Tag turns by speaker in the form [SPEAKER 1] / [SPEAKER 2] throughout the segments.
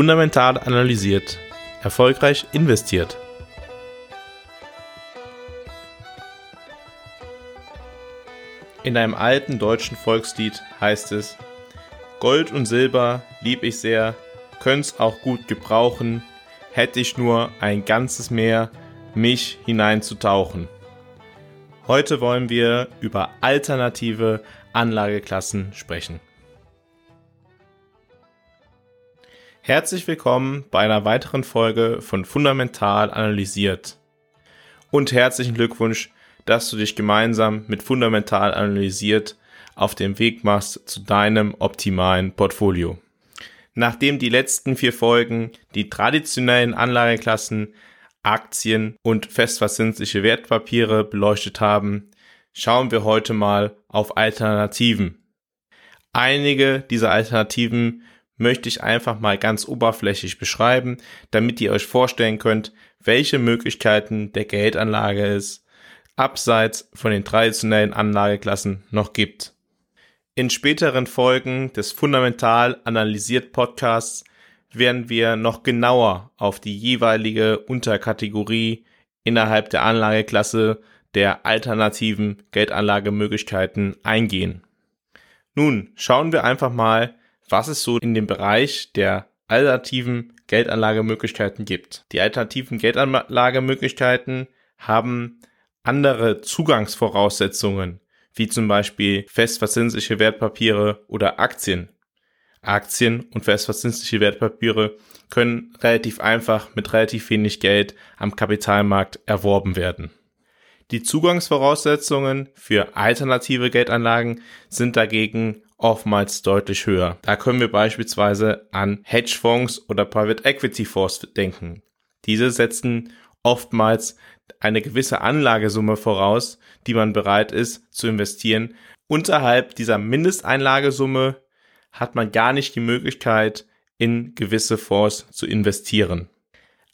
[SPEAKER 1] Fundamental analysiert. Erfolgreich investiert. In einem alten deutschen Volkslied heißt es, Gold und Silber lieb ich sehr, könnt's auch gut gebrauchen, hätte ich nur ein ganzes Meer, mich hineinzutauchen. Heute wollen wir über alternative Anlageklassen sprechen. Herzlich willkommen bei einer weiteren Folge von Fundamental analysiert. Und herzlichen Glückwunsch, dass du dich gemeinsam mit Fundamental analysiert auf dem Weg machst zu deinem optimalen Portfolio. Nachdem die letzten vier Folgen die traditionellen Anlageklassen Aktien und festverzinsliche Wertpapiere beleuchtet haben, schauen wir heute mal auf Alternativen. Einige dieser Alternativen möchte ich einfach mal ganz oberflächlich beschreiben, damit ihr euch vorstellen könnt, welche Möglichkeiten der Geldanlage es abseits von den traditionellen Anlageklassen noch gibt. In späteren Folgen des Fundamental analysiert Podcasts werden wir noch genauer auf die jeweilige Unterkategorie innerhalb der Anlageklasse der alternativen Geldanlagemöglichkeiten eingehen. Nun schauen wir einfach mal, was es so in dem Bereich der alternativen Geldanlagemöglichkeiten gibt. Die alternativen Geldanlagemöglichkeiten haben andere Zugangsvoraussetzungen, wie zum Beispiel festverzinsliche Wertpapiere oder Aktien. Aktien und festverzinsliche Wertpapiere können relativ einfach mit relativ wenig Geld am Kapitalmarkt erworben werden. Die Zugangsvoraussetzungen für alternative Geldanlagen sind dagegen oftmals deutlich höher. Da können wir beispielsweise an Hedgefonds oder Private Equity Fonds denken. Diese setzen oftmals eine gewisse Anlagesumme voraus, die man bereit ist zu investieren. Unterhalb dieser Mindesteinlagesumme hat man gar nicht die Möglichkeit, in gewisse Fonds zu investieren.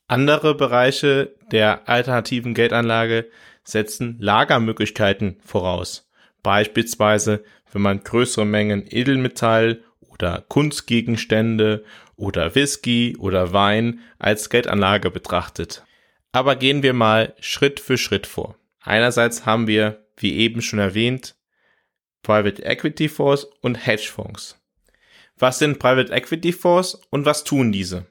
[SPEAKER 1] Andere Bereiche der alternativen Geldanlage setzen Lagermöglichkeiten voraus. Beispielsweise wenn man größere Mengen Edelmetall oder Kunstgegenstände oder Whisky oder Wein als Geldanlage betrachtet. Aber gehen wir mal Schritt für Schritt vor. Einerseits haben wir, wie eben schon erwähnt, Private Equity Fonds und Hedgefonds. Was sind Private Equity Fonds und was tun diese?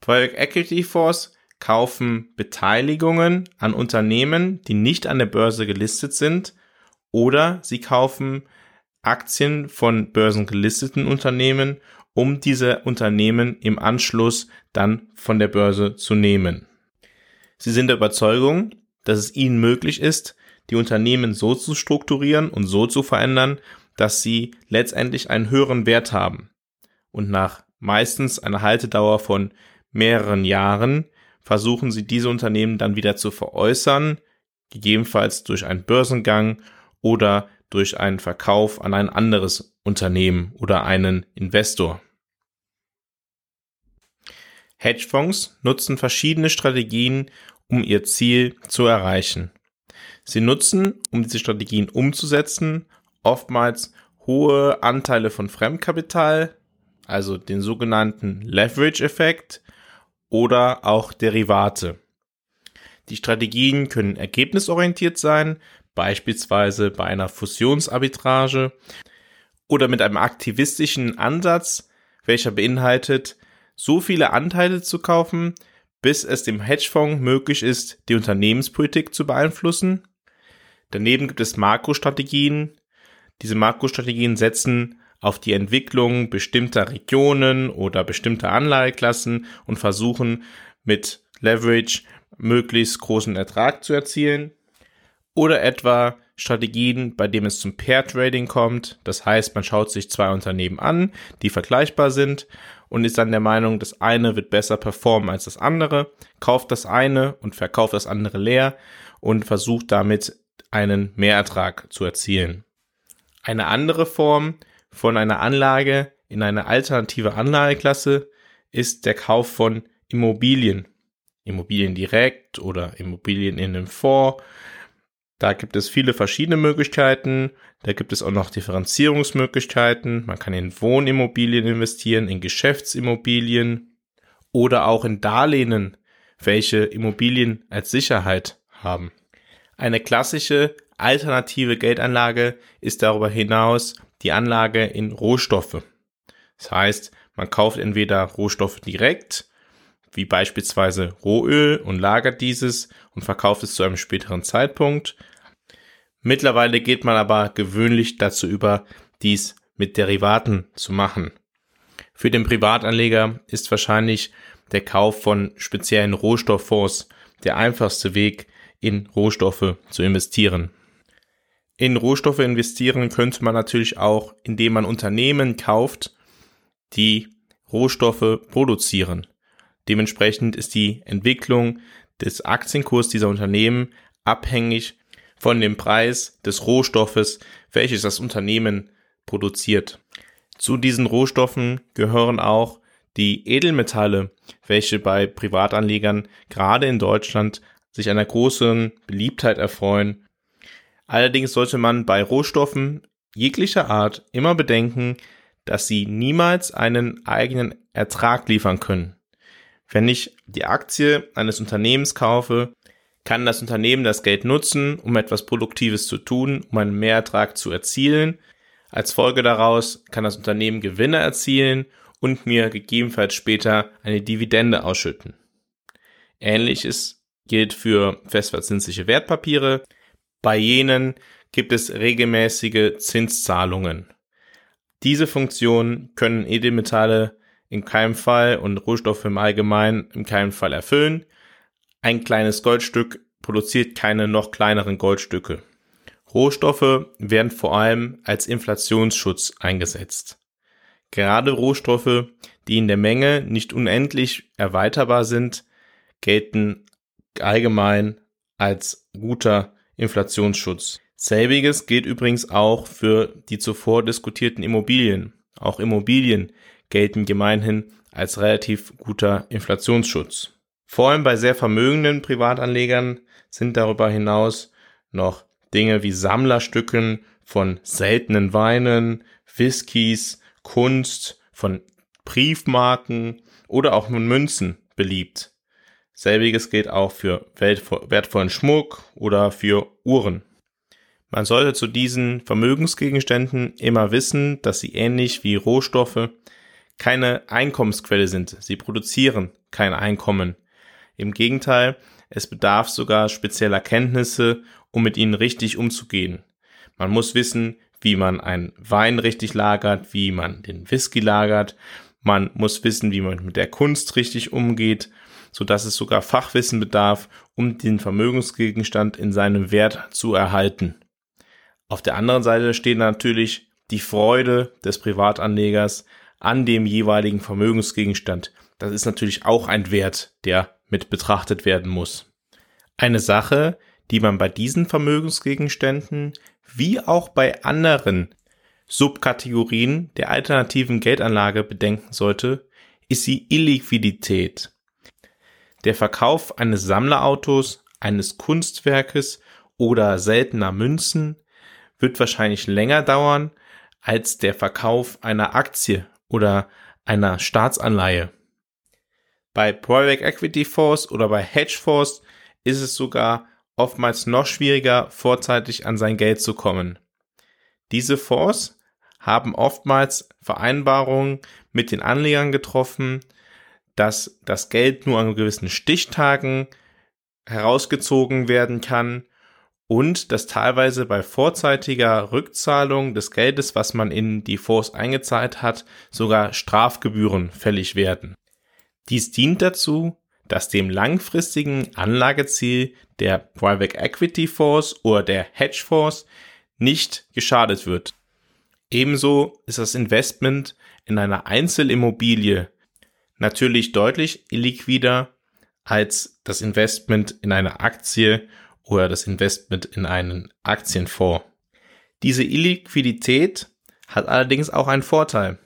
[SPEAKER 1] Private Equity Fonds kaufen Beteiligungen an Unternehmen, die nicht an der Börse gelistet sind, oder sie kaufen Aktien von börsengelisteten Unternehmen, um diese Unternehmen im Anschluss dann von der Börse zu nehmen. Sie sind der Überzeugung, dass es ihnen möglich ist, die Unternehmen so zu strukturieren und so zu verändern, dass sie letztendlich einen höheren Wert haben. Und nach meistens einer Haltedauer von mehreren Jahren versuchen sie diese Unternehmen dann wieder zu veräußern, gegebenenfalls durch einen Börsengang oder durch einen Verkauf an ein anderes Unternehmen oder einen Investor. Hedgefonds nutzen verschiedene Strategien, um ihr Ziel zu erreichen. Sie nutzen, um diese Strategien umzusetzen, oftmals hohe Anteile von Fremdkapital, also den sogenannten Leverage-Effekt oder auch Derivate. Die Strategien können ergebnisorientiert sein, beispielsweise bei einer Fusionsarbitrage oder mit einem aktivistischen Ansatz, welcher beinhaltet, so viele Anteile zu kaufen, bis es dem Hedgefonds möglich ist, die Unternehmenspolitik zu beeinflussen. Daneben gibt es Makrostrategien. Diese Makrostrategien setzen auf die Entwicklung bestimmter Regionen oder bestimmter Anlageklassen und versuchen mit Leverage möglichst großen Ertrag zu erzielen oder etwa Strategien, bei denen es zum Pair Trading kommt. Das heißt, man schaut sich zwei Unternehmen an, die vergleichbar sind und ist dann der Meinung, das eine wird besser performen als das andere, kauft das eine und verkauft das andere leer und versucht damit einen Mehrertrag zu erzielen. Eine andere Form von einer Anlage in eine alternative Anlageklasse ist der Kauf von Immobilien. Immobilien direkt oder Immobilien in einem Fonds da gibt es viele verschiedene Möglichkeiten. Da gibt es auch noch Differenzierungsmöglichkeiten. Man kann in Wohnimmobilien investieren, in Geschäftsimmobilien. oder auch in Darlehen, welche Immobilien als Sicherheit haben. Eine klassische alternative Geldanlage ist darüber hinaus die Anlage in Rohstoffe. Das heißt, man kauft entweder Rohstoffe direkt, wie beispielsweise Rohöl und lagert dieses und verkauft es zu einem späteren Zeitpunkt. Mittlerweile geht man aber gewöhnlich dazu über, dies mit Derivaten zu machen. Für den Privatanleger ist wahrscheinlich der Kauf von speziellen Rohstofffonds der einfachste Weg, in Rohstoffe zu investieren. In Rohstoffe investieren könnte man natürlich auch, indem man Unternehmen kauft, die Rohstoffe produzieren. Dementsprechend ist die Entwicklung des Aktienkurs dieser Unternehmen abhängig von dem Preis des Rohstoffes, welches das Unternehmen produziert. Zu diesen Rohstoffen gehören auch die Edelmetalle, welche bei Privatanlegern gerade in Deutschland sich einer großen Beliebtheit erfreuen. Allerdings sollte man bei Rohstoffen jeglicher Art immer bedenken, dass sie niemals einen eigenen Ertrag liefern können. Wenn ich die Aktie eines Unternehmens kaufe, kann das Unternehmen das Geld nutzen, um etwas Produktives zu tun, um einen Mehrertrag zu erzielen. Als Folge daraus kann das Unternehmen Gewinne erzielen und mir gegebenenfalls später eine Dividende ausschütten. Ähnliches gilt für festverzinsliche Wertpapiere. Bei jenen gibt es regelmäßige Zinszahlungen. Diese Funktion können Edelmetalle in keinem Fall und Rohstoffe im Allgemeinen in keinem Fall erfüllen. Ein kleines Goldstück produziert keine noch kleineren Goldstücke. Rohstoffe werden vor allem als Inflationsschutz eingesetzt. Gerade Rohstoffe, die in der Menge nicht unendlich erweiterbar sind, gelten allgemein als guter Inflationsschutz. Selbiges gilt übrigens auch für die zuvor diskutierten Immobilien. Auch Immobilien gelten gemeinhin als relativ guter Inflationsschutz. Vor allem bei sehr vermögenden Privatanlegern sind darüber hinaus noch Dinge wie Sammlerstücken von seltenen Weinen, Whiskys, Kunst, von Briefmarken oder auch von Münzen beliebt. Selbiges gilt auch für wertvollen Schmuck oder für Uhren. Man sollte zu diesen Vermögensgegenständen immer wissen, dass sie ähnlich wie Rohstoffe keine Einkommensquelle sind. Sie produzieren kein Einkommen. Im Gegenteil, es bedarf sogar spezieller Kenntnisse, um mit ihnen richtig umzugehen. Man muss wissen, wie man einen Wein richtig lagert, wie man den Whisky lagert. Man muss wissen, wie man mit der Kunst richtig umgeht, so dass es sogar Fachwissen bedarf, um den Vermögensgegenstand in seinem Wert zu erhalten. Auf der anderen Seite steht natürlich die Freude des Privatanlegers an dem jeweiligen Vermögensgegenstand. Das ist natürlich auch ein Wert, der mit betrachtet werden muss. Eine Sache, die man bei diesen Vermögensgegenständen wie auch bei anderen Subkategorien der alternativen Geldanlage bedenken sollte, ist die Illiquidität. Der Verkauf eines Sammlerautos, eines Kunstwerkes oder seltener Münzen wird wahrscheinlich länger dauern als der Verkauf einer Aktie oder einer Staatsanleihe. Bei Private Equity Fonds oder bei Hedge Fonds ist es sogar oftmals noch schwieriger, vorzeitig an sein Geld zu kommen. Diese Fonds haben oftmals Vereinbarungen mit den Anlegern getroffen, dass das Geld nur an gewissen Stichtagen herausgezogen werden kann und dass teilweise bei vorzeitiger Rückzahlung des Geldes, was man in die Fonds eingezahlt hat, sogar Strafgebühren fällig werden. Dies dient dazu, dass dem langfristigen Anlageziel der Private Equity Fonds oder der Hedge Fonds nicht geschadet wird. Ebenso ist das Investment in einer Einzelimmobilie natürlich deutlich illiquider als das Investment in eine Aktie oder das Investment in einen Aktienfonds. Diese Illiquidität hat allerdings auch einen Vorteil.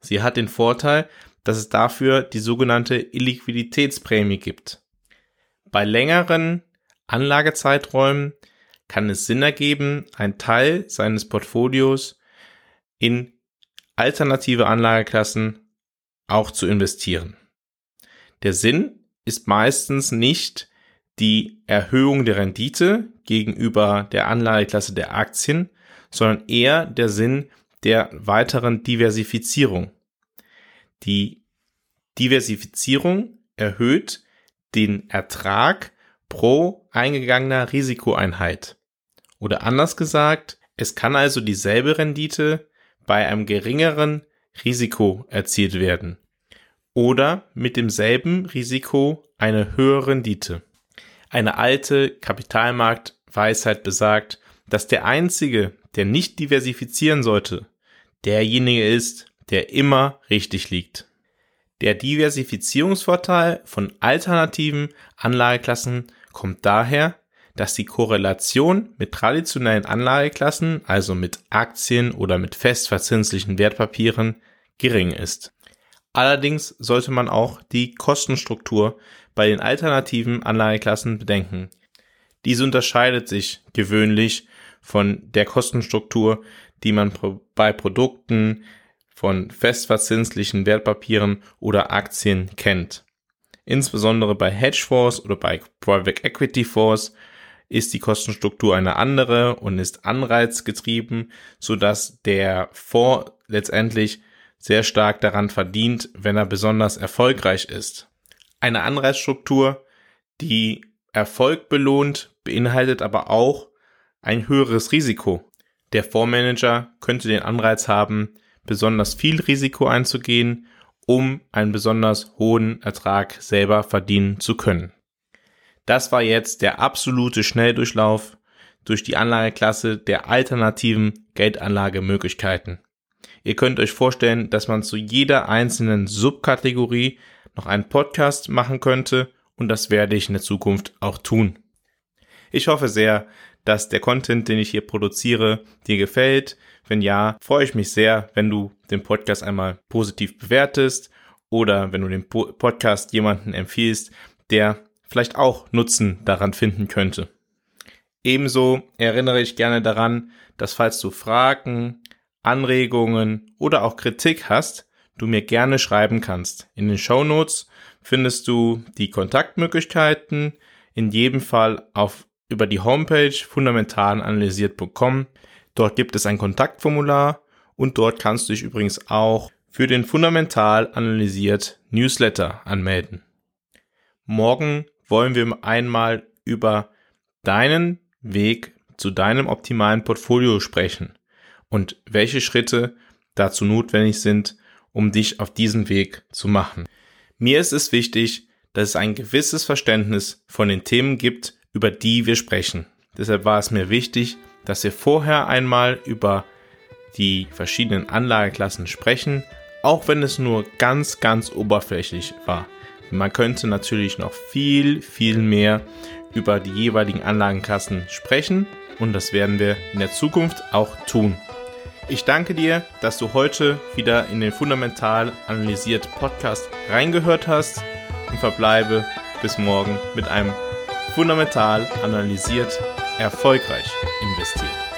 [SPEAKER 1] Sie hat den Vorteil, dass es dafür die sogenannte Illiquiditätsprämie gibt. Bei längeren Anlagezeiträumen kann es Sinn ergeben, einen Teil seines Portfolios in alternative Anlageklassen auch zu investieren. Der Sinn ist meistens nicht die Erhöhung der Rendite gegenüber der Anlageklasse der Aktien, sondern eher der Sinn der weiteren Diversifizierung. Die Diversifizierung erhöht den Ertrag pro eingegangener Risikoeinheit. Oder anders gesagt, es kann also dieselbe Rendite bei einem geringeren Risiko erzielt werden. Oder mit demselben Risiko eine höhere Rendite. Eine alte Kapitalmarktweisheit besagt, dass der Einzige, der nicht diversifizieren sollte, derjenige ist, der immer richtig liegt. Der Diversifizierungsvorteil von alternativen Anlageklassen kommt daher, dass die Korrelation mit traditionellen Anlageklassen, also mit Aktien oder mit festverzinslichen Wertpapieren, gering ist. Allerdings sollte man auch die Kostenstruktur bei den alternativen Anlageklassen bedenken. Diese unterscheidet sich gewöhnlich von der Kostenstruktur, die man bei Produkten von festverzinslichen Wertpapieren oder Aktien kennt. Insbesondere bei Hedgefonds oder bei Private Equity Fonds ist die Kostenstruktur eine andere und ist anreizgetrieben, so dass der Fonds letztendlich sehr stark daran verdient, wenn er besonders erfolgreich ist. Eine Anreizstruktur, die Erfolg belohnt, beinhaltet aber auch ein höheres Risiko. Der Fondsmanager könnte den Anreiz haben, besonders viel Risiko einzugehen, um einen besonders hohen Ertrag selber verdienen zu können. Das war jetzt der absolute Schnelldurchlauf durch die Anlageklasse der alternativen Geldanlagemöglichkeiten. Ihr könnt euch vorstellen, dass man zu jeder einzelnen Subkategorie noch einen Podcast machen könnte und das werde ich in der Zukunft auch tun. Ich hoffe sehr, dass der Content, den ich hier produziere, dir gefällt. Wenn ja, freue ich mich sehr, wenn du den Podcast einmal positiv bewertest oder wenn du den Podcast jemanden empfiehlst, der vielleicht auch Nutzen daran finden könnte. Ebenso erinnere ich gerne daran, dass falls du Fragen, Anregungen oder auch Kritik hast, du mir gerne schreiben kannst. In den Show Notes findest du die Kontaktmöglichkeiten, in jedem Fall auf über die Homepage fundamentalanalysiert.com. Dort gibt es ein Kontaktformular und dort kannst du dich übrigens auch für den Fundamental analysiert Newsletter anmelden. Morgen wollen wir einmal über deinen Weg zu deinem optimalen Portfolio sprechen und welche Schritte dazu notwendig sind, um dich auf diesen Weg zu machen. Mir ist es wichtig, dass es ein gewisses Verständnis von den Themen gibt, über die wir sprechen. Deshalb war es mir wichtig, dass wir vorher einmal über die verschiedenen Anlageklassen sprechen, auch wenn es nur ganz, ganz oberflächlich war. Man könnte natürlich noch viel, viel mehr über die jeweiligen Anlagenklassen sprechen und das werden wir in der Zukunft auch tun. Ich danke dir, dass du heute wieder in den Fundamental analysiert Podcast reingehört hast und verbleibe bis morgen mit einem fundamental analysiert, erfolgreich investiert.